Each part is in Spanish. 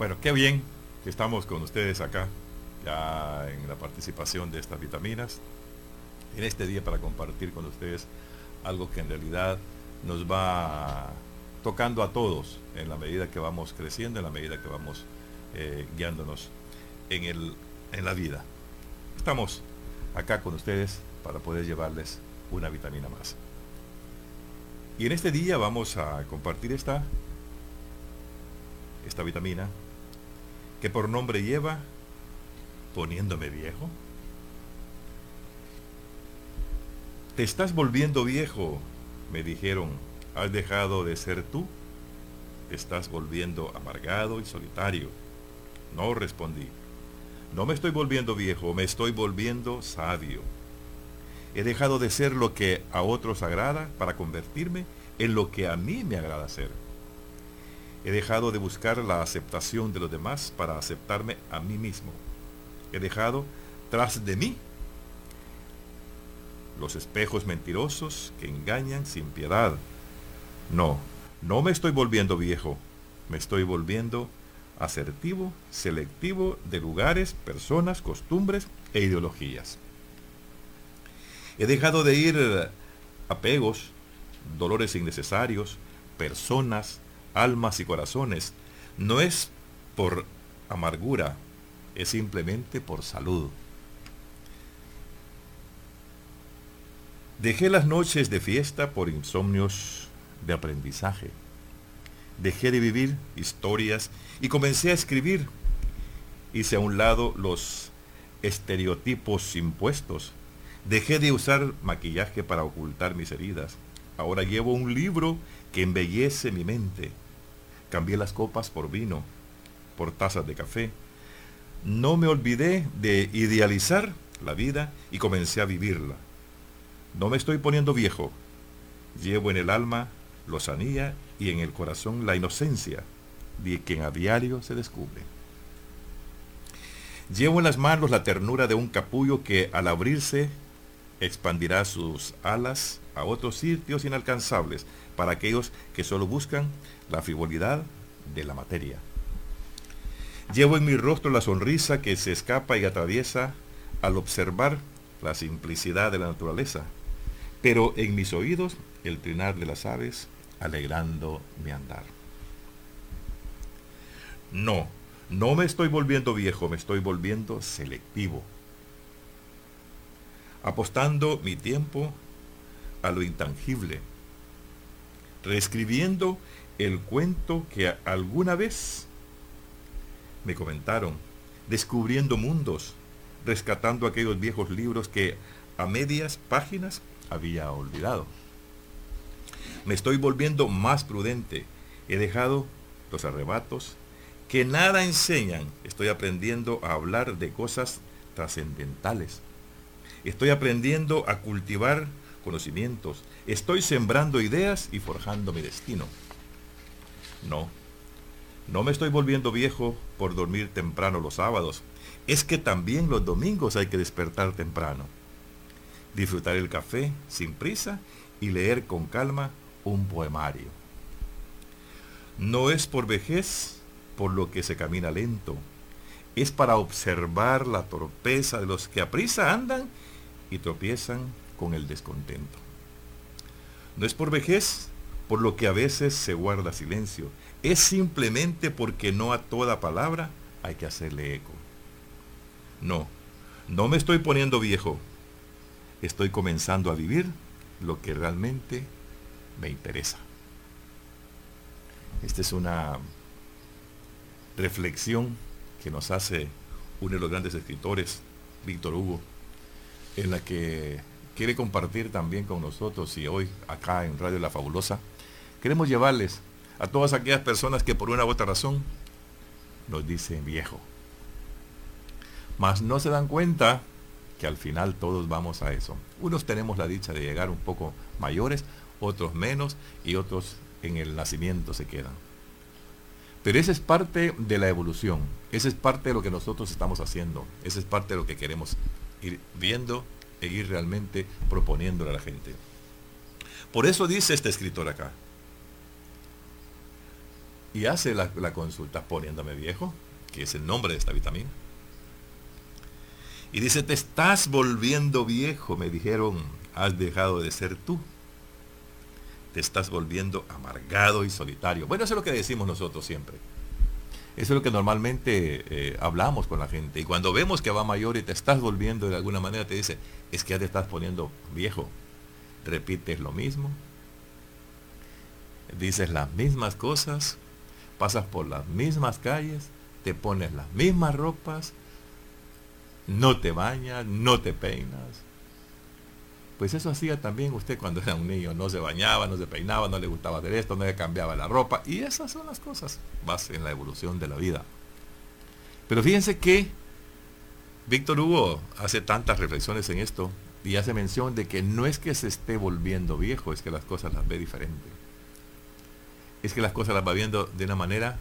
Bueno, qué bien que estamos con ustedes acá, ya en la participación de estas vitaminas, en este día para compartir con ustedes algo que en realidad nos va tocando a todos en la medida que vamos creciendo, en la medida que vamos eh, guiándonos en, el, en la vida. Estamos acá con ustedes para poder llevarles una vitamina más. Y en este día vamos a compartir esta, esta vitamina que por nombre lleva poniéndome viejo. Te estás volviendo viejo, me dijeron. ¿Has dejado de ser tú? Te estás volviendo amargado y solitario. No respondí. No me estoy volviendo viejo, me estoy volviendo sabio. He dejado de ser lo que a otros agrada para convertirme en lo que a mí me agrada ser. He dejado de buscar la aceptación de los demás para aceptarme a mí mismo. He dejado tras de mí los espejos mentirosos que engañan sin piedad. No, no me estoy volviendo viejo, me estoy volviendo asertivo, selectivo de lugares, personas, costumbres e ideologías. He dejado de ir apegos, dolores innecesarios, personas, almas y corazones. No es por amargura, es simplemente por salud. Dejé las noches de fiesta por insomnios de aprendizaje. Dejé de vivir historias y comencé a escribir. Hice a un lado los estereotipos impuestos. Dejé de usar maquillaje para ocultar mis heridas. Ahora llevo un libro que embellece mi mente. Cambié las copas por vino, por tazas de café. No me olvidé de idealizar la vida y comencé a vivirla. No me estoy poniendo viejo. Llevo en el alma lozanía y en el corazón la inocencia de quien a diario se descubre. Llevo en las manos la ternura de un capullo que al abrirse expandirá sus alas a otros sitios inalcanzables para aquellos que solo buscan la frivolidad de la materia. Llevo en mi rostro la sonrisa que se escapa y atraviesa al observar la simplicidad de la naturaleza, pero en mis oídos el trinar de las aves alegrando mi andar. No, no me estoy volviendo viejo, me estoy volviendo selectivo. Apostando mi tiempo a lo intangible. Reescribiendo el cuento que alguna vez me comentaron. Descubriendo mundos. Rescatando aquellos viejos libros que a medias páginas había olvidado. Me estoy volviendo más prudente. He dejado los arrebatos que nada enseñan. Estoy aprendiendo a hablar de cosas trascendentales. Estoy aprendiendo a cultivar conocimientos. Estoy sembrando ideas y forjando mi destino. No, no me estoy volviendo viejo por dormir temprano los sábados. Es que también los domingos hay que despertar temprano. Disfrutar el café sin prisa y leer con calma un poemario. No es por vejez por lo que se camina lento, es para observar la torpeza de los que a prisa andan y tropiezan con el descontento. No es por vejez por lo que a veces se guarda silencio, es simplemente porque no a toda palabra hay que hacerle eco. No, no me estoy poniendo viejo, estoy comenzando a vivir lo que realmente me interesa. Esta es una reflexión que nos hace uno de los grandes escritores, Víctor Hugo, en la que quiere compartir también con nosotros y hoy acá en Radio La Fabulosa, queremos llevarles a todas aquellas personas que por una u otra razón nos dicen viejo. Mas no se dan cuenta que al final todos vamos a eso. Unos tenemos la dicha de llegar un poco mayores, otros menos y otros en el nacimiento se quedan. Pero esa es parte de la evolución, esa es parte de lo que nosotros estamos haciendo, esa es parte de lo que queremos ir viendo e ir realmente proponiéndole a la gente. Por eso dice este escritor acá, y hace la, consulta poniéndome viejo, que es el nombre de esta vitamina. Y dice, te estás volviendo viejo, me dijeron, has dejado de ser tú. Te estás volviendo amargado y solitario. Bueno, eso es lo que decimos nosotros siempre. Eso es lo que normalmente eh, hablamos con la gente. Y cuando vemos que va mayor y te estás volviendo de alguna manera, te dice, es que ya te estás poniendo viejo. Repites lo mismo. Dices las mismas cosas. Pasas por las mismas calles. Te pones las mismas ropas. No te bañas, no te peinas. Pues eso hacía también usted cuando era un niño. No se bañaba, no se peinaba, no le gustaba hacer esto, no le cambiaba la ropa. Y esas son las cosas más en la evolución de la vida. Pero fíjense que Víctor Hugo hace tantas reflexiones en esto y hace mención de que no es que se esté volviendo viejo, es que las cosas las ve diferente. Es que las cosas las va viendo de una manera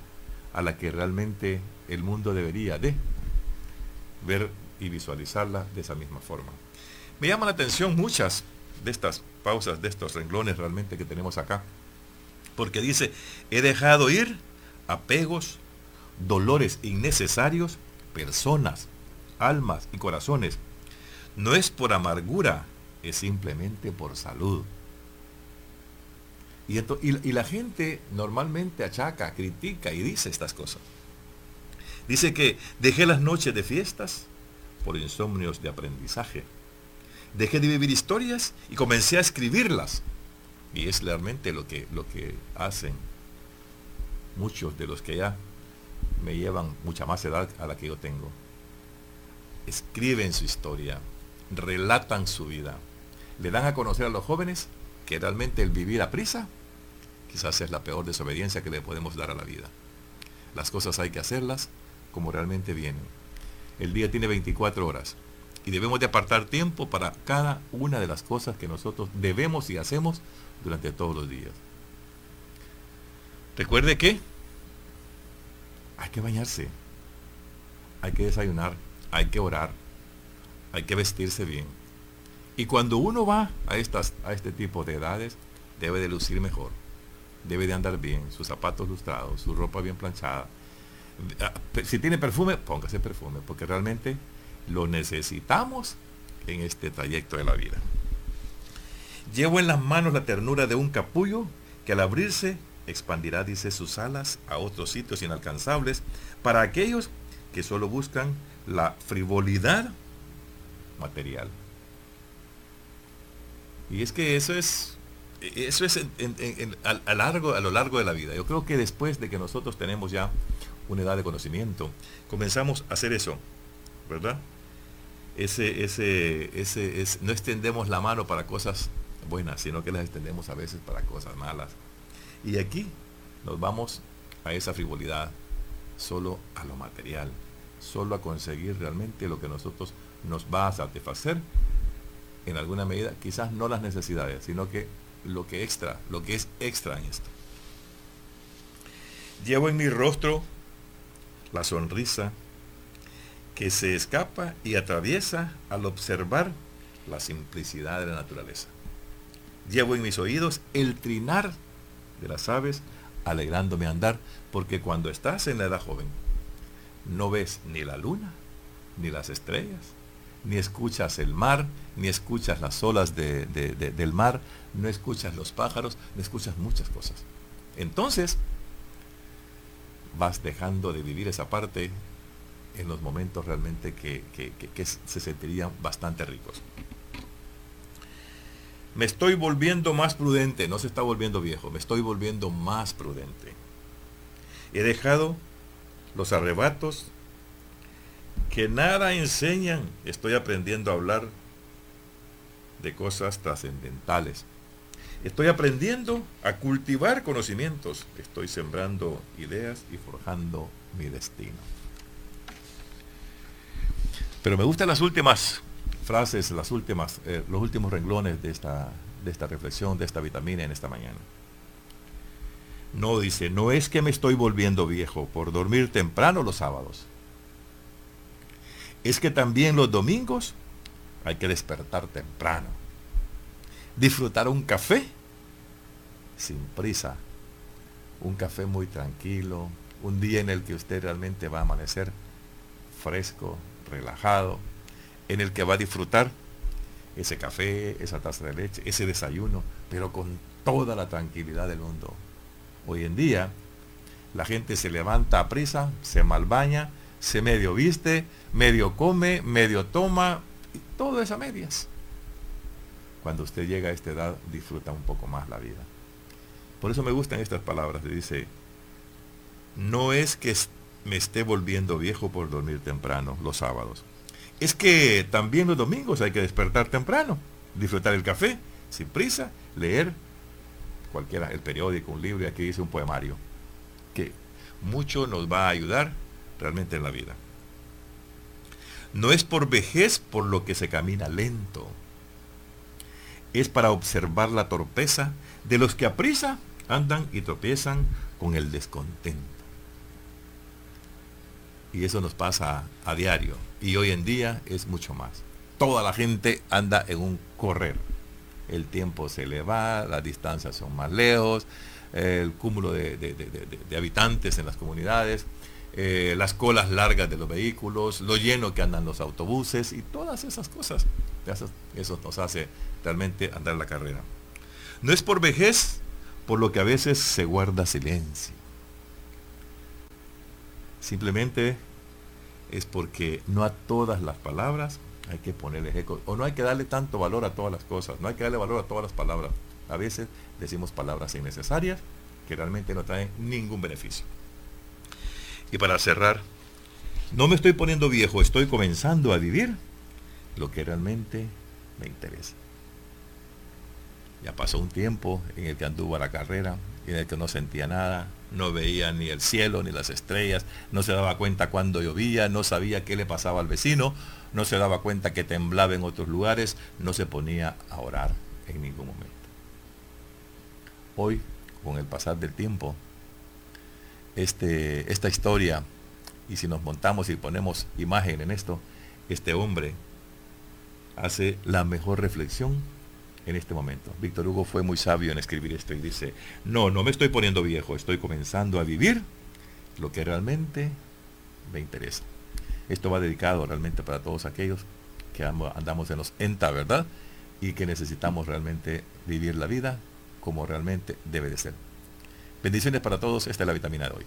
a la que realmente el mundo debería de ver y visualizarla de esa misma forma. Me llama la atención muchas de estas pausas, de estos renglones realmente que tenemos acá. Porque dice, he dejado ir apegos, dolores innecesarios, personas, almas y corazones. No es por amargura, es simplemente por salud. Y, y, la gente normalmente achaca, critica y dice estas cosas. Dice que dejé las noches de fiestas por insomnios de aprendizaje dejé de vivir historias y comencé a escribirlas. Y es realmente lo que, lo que hacen muchos de los que ya me llevan mucha más edad a la que yo tengo. Escriben su historia, relatan su vida, le dan a conocer a los jóvenes que realmente el vivir a prisa quizás es la peor desobediencia que le podemos dar a la vida. Las cosas hay que hacerlas como realmente vienen. El día tiene 24 horas y debemos de apartar tiempo para cada una de las cosas que nosotros debemos y hacemos durante todos los días. Recuerde que hay que bañarse, hay que desayunar, hay que orar, hay que vestirse bien. Y cuando uno va a, estas, a este tipo de edades, debe de lucir mejor, debe de andar bien, sus zapatos lustrados, su ropa bien planchada. Ah, si tiene perfume, póngase perfume, porque realmente lo necesitamos en este trayecto de la vida. Llevo en las manos la ternura de un capullo que al abrirse expandirá, dice, sus alas a otros sitios inalcanzables para aquellos que solo buscan la frivolidad material. Y es que eso es, eso es a, largo, a lo largo de la vida. Yo creo que después de que nosotros tenemos ya una edad de conocimiento, comenzamos a hacer eso, ¿verdad? Ese, ese, ese, no extendemos la mano para cosas buenas, sino que las extendemos a veces para cosas malas. Y aquí nos vamos a esa frivolidad, solo a lo material, solo a conseguir realmente lo que nosotros nos va a satisfacer en alguna medida, quizás no las necesidades, sino que lo que extra, lo que es extra en esto. Llevo en mi rostro la sonrisa que se escapa y atraviesa al observar la simplicidad de la naturaleza. Llevo en mis oídos el trinar de las aves, alegrándome andar, porque cuando estás en la edad joven, no ves ni la luna, ni las estrellas, ni escuchas el mar, ni escuchas las olas del mar, no escuchas los pájaros, no escuchas muchas cosas. Entonces, vas dejando de vivir esa parte en los momentos realmente que, se sentirían bastante ricos. Me estoy volviendo más prudente, no se está volviendo viejo, me estoy volviendo más prudente. He dejado los arrebatos que nada enseñan, estoy aprendiendo a hablar de cosas trascendentales. Estoy aprendiendo a cultivar conocimientos, estoy sembrando ideas y forjando mi destino. Pero me gustan las últimas frases, las últimas, eh, los últimos renglones de esta, de esta reflexión, de esta vitamina en esta mañana. No dice, no es que me estoy volviendo viejo por dormir temprano los sábados. Es que también los domingos hay que despertar temprano. Disfrutar un café sin prisa. un café muy tranquilo, un día en el que usted realmente va a amanecer fresco, relajado, en el que va a disfrutar ese café, esa taza de leche, ese desayuno, pero con toda la tranquilidad del mundo. Hoy en día, la gente se levanta a prisa, se malbaña, se medio viste, medio come, medio toma, y todo es a medias. Cuando usted llega a esta edad, disfruta un poco más la vida. Por eso me gustan estas palabras. Dice, no es que me esté volviendo viejo por dormir temprano los sábados. Es que también los domingos hay que despertar temprano, disfrutar el café, sin prisa, leer cualquiera, el periódico, un libro, y aquí dice un poemario, que mucho nos va a ayudar realmente en la vida. No es por vejez por lo que se camina lento. Es para observar la torpeza de los que a prisa andan y tropiezan con el descontento. Y eso nos pasa a diario. Y hoy en día es mucho más. Toda la gente anda en un correr. El tiempo se le va, las distancias son más lejos, el cúmulo de, habitantes en las comunidades, eh, las colas largas de los vehículos, lo lleno que andan los autobuses y todas esas cosas. Eso, eso nos hace realmente andar la carrera. No es por vejez por lo que a veces se guarda silencio. Simplemente es porque no a todas las palabras hay que ponerle eco, o no hay que darle tanto valor a todas las cosas, no hay que darle valor a todas las palabras. A veces decimos palabras innecesarias que realmente no traen ningún beneficio. Y para cerrar, no me estoy poniendo viejo, estoy comenzando a vivir lo que realmente me interesa. Ya pasó un tiempo en el que anduvo a la carrera, en el que no sentía nada, no veía ni el cielo ni las estrellas, no se daba cuenta cuando llovía, no sabía qué le pasaba al vecino, no se daba cuenta que temblaba en otros lugares, no se ponía a orar en ningún momento. Hoy, con el pasar del tiempo, este, esta historia, y si nos montamos y ponemos imagen en esto, este hombre hace la mejor reflexión en este momento. Víctor Hugo fue muy sabio en escribir esto y dice, no, no me estoy poniendo viejo, estoy comenzando a vivir lo que realmente me interesa. Esto va dedicado realmente para todos aquellos que andamos en los ENTA, ¿verdad? Y que necesitamos realmente vivir la vida como realmente debe de ser. Bendiciones para todos, esta es la vitamina de hoy.